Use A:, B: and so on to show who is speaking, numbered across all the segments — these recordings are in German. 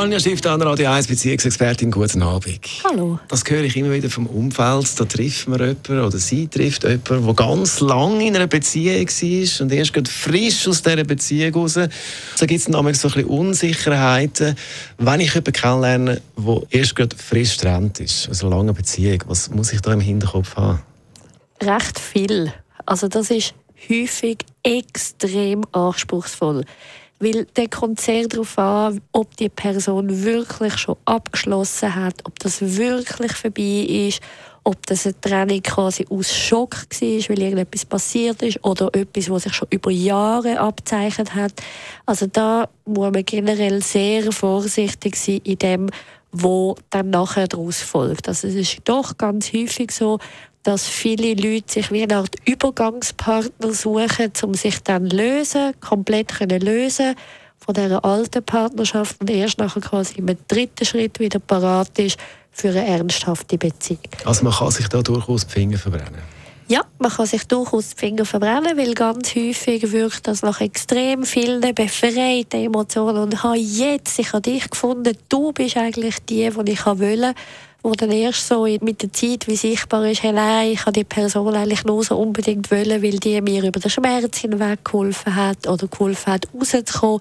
A: Tanja Schifftan, Radio 1 Beziehungsexpertin, guten Abend.
B: Hallo.
A: Das höre ich immer wieder vom Umfeld. Da trifft man jemanden oder sie trifft jemanden, der ganz lange in einer Beziehung war und erst frisch aus dieser Beziehung raus. So gibt es dann so ein bisschen Unsicherheiten. Wenn ich jemanden kennenlerne, der erst gerade frisch getrennt ist, also eine lange Beziehung, was muss ich da im Hinterkopf haben?
B: Recht viel. Also das ist häufig extrem anspruchsvoll. Weil der kommt sehr darauf an, ob die Person wirklich schon abgeschlossen hat, ob das wirklich vorbei ist, ob das eine Trennung quasi aus Schock war, weil irgendetwas passiert ist, oder etwas, was sich schon über Jahre abzeichnet hat. Also da muss man generell sehr vorsichtig sein in dem, wo dann nachher daraus folgt. Also es ist doch ganz häufig so, dass viele Leute sich wie eine Art Übergangspartner suchen, um sich dann lösen, komplett können lösen von dieser alten Partnerschaft und erst nachher quasi im dritten Schritt wieder parat ist für eine ernsthafte Beziehung.
A: Also man kann sich da durchaus die Finger verbrennen?
B: Ja, man kann sich durchaus die Finger verbrennen, weil ganz häufig wirkt das nach extrem vielen befreiten Emotionen und ich habe jetzt, ich habe dich gefunden, du bist eigentlich die, die ich wollte wo dann erst so mit der Zeit wie sichtbar ist, hey, nein, ich habe die Person eigentlich nur so unbedingt wollen, weil die mir über den Schmerz hinweg geholfen hat oder geholfen hat, rauszukommen.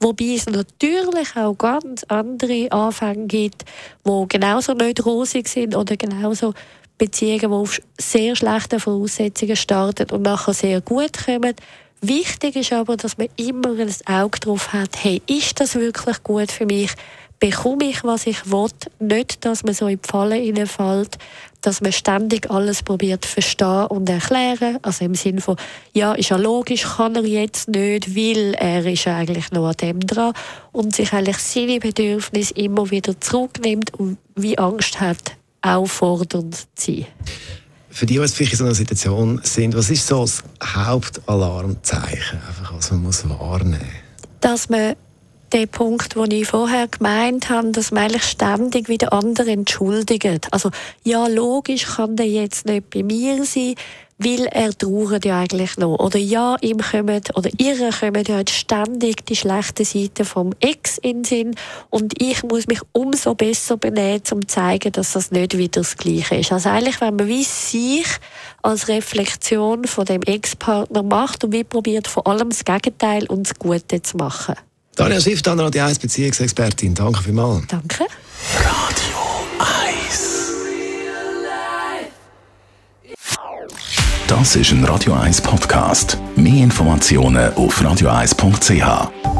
B: Wobei es natürlich auch ganz andere Anfänge gibt, die genauso nicht rosig sind oder genauso Beziehungen, die auf sehr schlechten Voraussetzungen starten und nachher sehr gut kommen. Wichtig ist aber, dass man immer ein Auge drauf hat, hey, ist das wirklich gut für mich? Bekomme ich, was ich will. Nicht, dass man so in die Falle hineinfällt, dass man ständig alles probiert zu verstehen und erklären. Also im Sinne von, ja, ist ja logisch, kann er jetzt nicht, weil er ist eigentlich noch an dem dran und sich eigentlich seine Bedürfnisse immer wieder zurücknimmt und wie Angst hat, auch fordernd zu sein.
A: Für die, die vielleicht in so einer Situation sind, was ist so das Hauptalarmzeichen, einfach, was man muss wahrnehmen muss?
B: Dass man der Punkt, den ich vorher gemeint habe, dass man eigentlich ständig wieder andere entschuldigt. Also, ja, logisch kann der jetzt nicht bei mir sein, weil er trauert ja eigentlich noch. Oder ja, ihm kommen, oder ihr kommen ja ständig die schlechten Seiten vom Ex in den Sinn und ich muss mich umso besser benehmen, um zu zeigen, dass das nicht wieder das Gleiche ist. Also eigentlich, wenn man wie sich als Reflexion von dem Ex-Partner macht und wie probiert vor allem das Gegenteil und das Gute zu machen.
A: Daniel Schiff, dann Radio 1 Beziehungsexpertin. Danke vielmals.
B: Danke.
C: Radio 1. Das ist ein Radio 1 Podcast. Mehr Informationen auf radio1.ch.